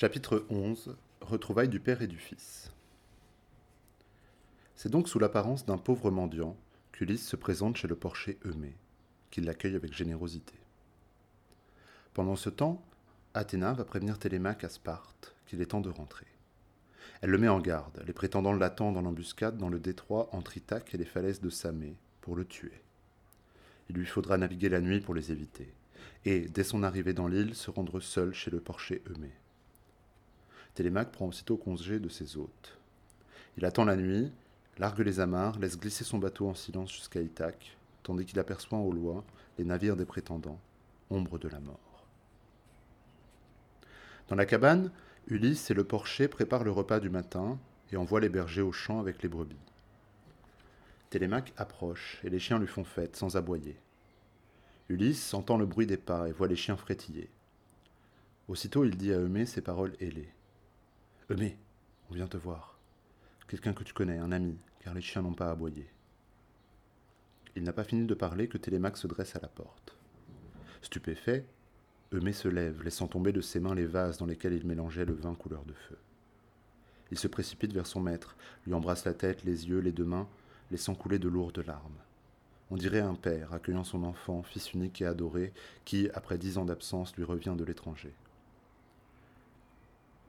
Chapitre 11 Retrouvailles du Père et du Fils. C'est donc sous l'apparence d'un pauvre mendiant qu'Ulysse se présente chez le porcher Eumée, qui l'accueille avec générosité. Pendant ce temps, Athéna va prévenir Télémaque à Sparte qu'il est temps de rentrer. Elle le met en garde, les prétendants l'attendent en embuscade dans le détroit entre Ithaque et les falaises de Samé pour le tuer. Il lui faudra naviguer la nuit pour les éviter, et, dès son arrivée dans l'île, se rendre seul chez le porcher Eumée. Télémaque prend aussitôt congé de ses hôtes. Il attend la nuit, largue les amarres, laisse glisser son bateau en silence jusqu'à Ithaque, tandis qu'il aperçoit au loin les navires des prétendants, ombre de la mort. Dans la cabane, Ulysse et le porcher préparent le repas du matin et envoient les bergers au champ avec les brebis. Télémaque approche et les chiens lui font fête sans aboyer. Ulysse entend le bruit des pas et voit les chiens frétiller. Aussitôt il dit à Eumée ces paroles ailées. Eumée, on vient te voir. Quelqu'un que tu connais, un ami, car les chiens n'ont pas aboyé. Il n'a pas fini de parler que Télémaque se dresse à la porte. Stupéfait, Eumée se lève, laissant tomber de ses mains les vases dans lesquels il mélangeait le vin couleur de feu. Il se précipite vers son maître, lui embrasse la tête, les yeux, les deux mains, laissant couler de lourdes larmes. On dirait un père accueillant son enfant, fils unique et adoré, qui, après dix ans d'absence, lui revient de l'étranger.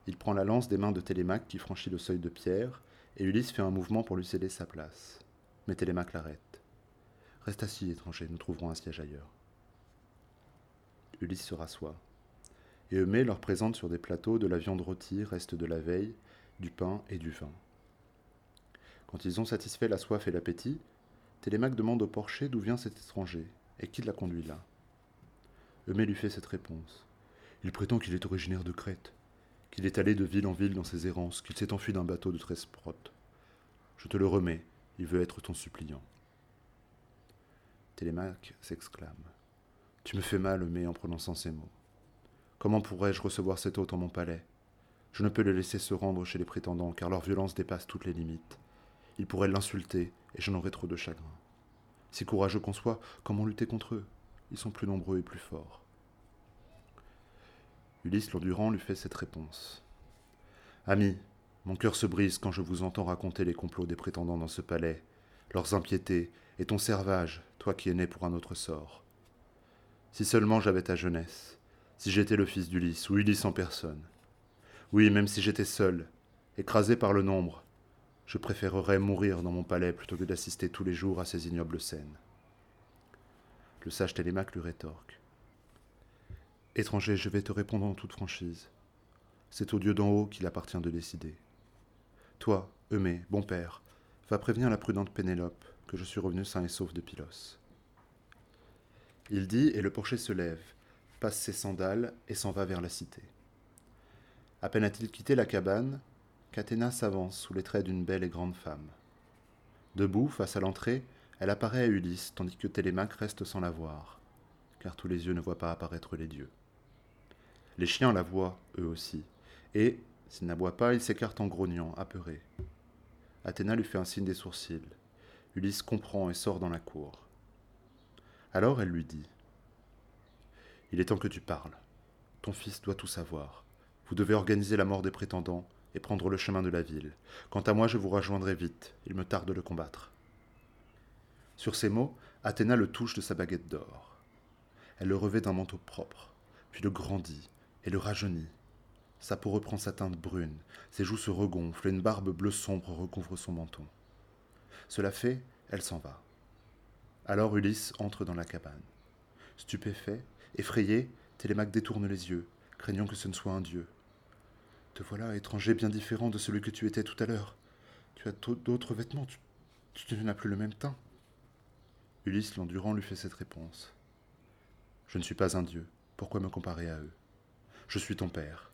Il prend la lance des mains de Télémaque qui franchit le seuil de pierre, et Ulysse fait un mouvement pour lui céder sa place. Mais Télémaque l'arrête. Reste assis, étranger, nous trouverons un siège ailleurs. Ulysse se rassoit. Et Eumée leur présente sur des plateaux de la viande rôtie, reste de la veille, du pain et du vin. Quand ils ont satisfait la soif et l'appétit, Télémaque demande au porcher d'où vient cet étranger et qui l'a conduit là. Eumée lui fait cette réponse. Il prétend qu'il est originaire de Crète, qu'il est allé de ville en ville dans ses errances, qu'il s'est enfui d'un bateau de Thesprote. Je te le remets, il veut être ton suppliant. Télémaque s'exclame. Tu me fais mal, mais en prononçant ces mots. Comment pourrais-je recevoir cet hôte en mon palais? Je ne peux le laisser se rendre chez les prétendants, car leur violence dépasse toutes les limites. Il pourrait l'insulter, et j'en aurais trop de chagrin. Si courageux qu'on soit, comment lutter contre eux? Ils sont plus nombreux et plus forts. Ulysse l'endurant lui fait cette réponse. Ami, mon cœur se brise quand je vous entends raconter les complots des prétendants dans ce palais, leurs impiétés, et ton servage, toi qui es né pour un autre sort. Si seulement j'avais ta jeunesse, si j'étais le fils d'Ulysse, ou Ulysse en personne. Oui, même si j'étais seul, écrasé par le nombre, je préférerais mourir dans mon palais plutôt que d'assister tous les jours à ces ignobles scènes. Le sage Télémaque lui rétorque. Étranger, je vais te répondre en toute franchise. C'est au Dieu d'en haut qu'il appartient de décider. Toi, Eumée, bon père, va prévenir la prudente Pénélope que je suis revenu sain et sauf de Pylos. Il dit, et le porcher se lève, passe ses sandales et s'en va vers la cité. À peine a-t-il quitté la cabane, qu'Athéna s'avance sous les traits d'une belle et grande femme. Debout, face à l'entrée, elle apparaît à Ulysse, tandis que Télémaque reste sans la voir, car tous les yeux ne voient pas apparaître les dieux. Les chiens la voient, eux aussi, et, s'ils n'aboient pas, ils s'écartent en grognant, apeurés. Athéna lui fait un signe des sourcils. Ulysse comprend et sort dans la cour. Alors elle lui dit Il est temps que tu parles. Ton fils doit tout savoir. Vous devez organiser la mort des prétendants et prendre le chemin de la ville. Quant à moi, je vous rejoindrai vite. Il me tarde de le combattre. Sur ces mots, Athéna le touche de sa baguette d'or. Elle le revêt d'un manteau propre, puis le grandit et le rajeunit. Sa peau reprend sa teinte brune, ses joues se regonflent et une barbe bleu sombre recouvre son menton. Cela fait, elle s'en va. Alors Ulysse entre dans la cabane. Stupéfait, effrayé, Télémaque détourne les yeux, craignant que ce ne soit un dieu. Te voilà, étranger bien différent de celui que tu étais tout à l'heure. Tu as d'autres vêtements, tu, tu n'as plus le même teint. Ulysse l'endurant lui fait cette réponse. Je ne suis pas un dieu, pourquoi me comparer à eux? Je suis ton père,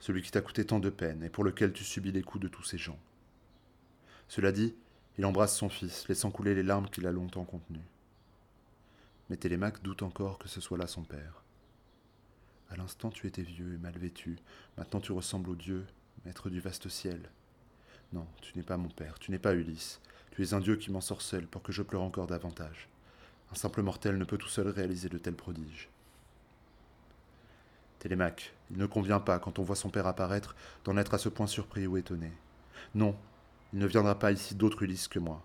celui qui t'a coûté tant de peine et pour lequel tu subis les coups de tous ces gens. Cela dit, il embrasse son fils, laissant couler les larmes qu'il a longtemps contenues. Mais Télémaque doute encore que ce soit là son père. À l'instant tu étais vieux et mal vêtu, maintenant tu ressembles au Dieu, maître du vaste ciel. Non, tu n'es pas mon père, tu n'es pas Ulysse, tu es un Dieu qui m'ensorcelle pour que je pleure encore davantage. Un simple mortel ne peut tout seul réaliser de tels prodiges. Télémaque, il ne convient pas, quand on voit son père apparaître, d'en être à ce point surpris ou étonné. Non, il ne viendra pas ici d'autre Ulysse que moi.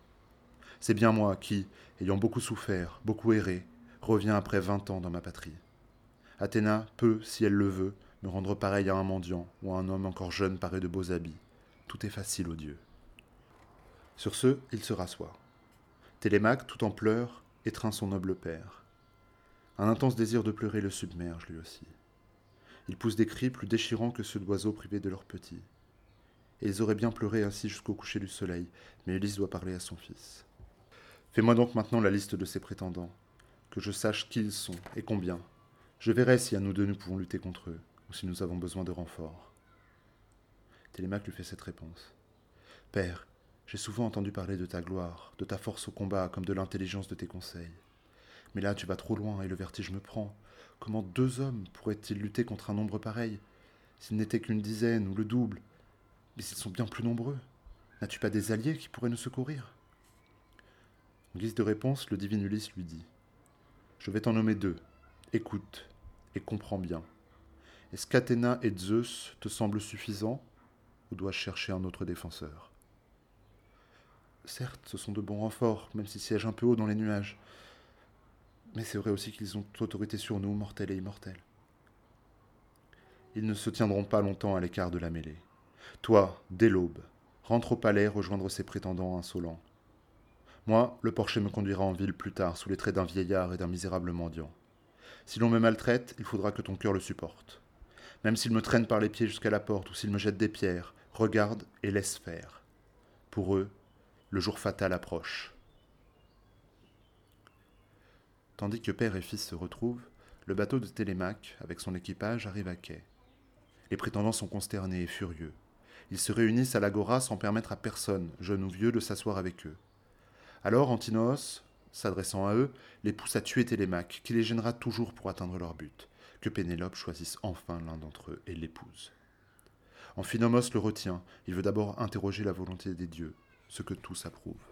C'est bien moi qui, ayant beaucoup souffert, beaucoup erré, reviens après vingt ans dans ma patrie. Athéna peut, si elle le veut, me rendre pareil à un mendiant ou à un homme encore jeune paré de beaux habits. Tout est facile aux dieux. Sur ce, il se rassoit. Télémaque, tout en pleurs, étreint son noble père. Un intense désir de pleurer le submerge lui aussi. Il pousse des cris plus déchirants que ceux d'oiseaux privés de leurs petits. Et ils auraient bien pleuré ainsi jusqu'au coucher du soleil, mais Ulysse doit parler à son fils. Fais-moi donc maintenant la liste de ses prétendants, que je sache qui ils sont et combien. Je verrai si à nous deux nous pouvons lutter contre eux, ou si nous avons besoin de renforts. Télémaque lui fait cette réponse. Père, j'ai souvent entendu parler de ta gloire, de ta force au combat, comme de l'intelligence de tes conseils. Mais là, tu vas trop loin et le vertige me prend. Comment deux hommes pourraient-ils lutter contre un nombre pareil? S'ils n'étaient qu'une dizaine ou le double Mais s'ils sont bien plus nombreux, n'as-tu pas des alliés qui pourraient nous secourir? En guise de réponse, le divin Ulysse lui dit Je vais t'en nommer deux. Écoute et comprends bien. Est-ce qu'Athéna et Zeus te semblent suffisants ou dois-je chercher un autre défenseur? Certes, ce sont de bons renforts, même s'ils siègent un peu haut dans les nuages. Mais c'est vrai aussi qu'ils ont autorité sur nous, mortels et immortels. Ils ne se tiendront pas longtemps à l'écart de la mêlée. Toi, dès l'aube, rentre au palais rejoindre ses prétendants insolents. Moi, le porcher me conduira en ville plus tard, sous les traits d'un vieillard et d'un misérable mendiant. Si l'on me maltraite, il faudra que ton cœur le supporte. Même s'il me traîne par les pieds jusqu'à la porte ou s'il me jette des pierres, regarde et laisse faire. Pour eux, le jour fatal approche. Tandis que père et fils se retrouvent, le bateau de Télémaque, avec son équipage, arrive à quai. Les prétendants sont consternés et furieux. Ils se réunissent à l'agora sans permettre à personne, jeune ou vieux, de s'asseoir avec eux. Alors Antinoos, s'adressant à eux, les pousse à tuer Télémaque, qui les gênera toujours pour atteindre leur but, que Pénélope choisisse enfin l'un d'entre eux et l'épouse. Amphinomos le retient, il veut d'abord interroger la volonté des dieux, ce que tous approuvent.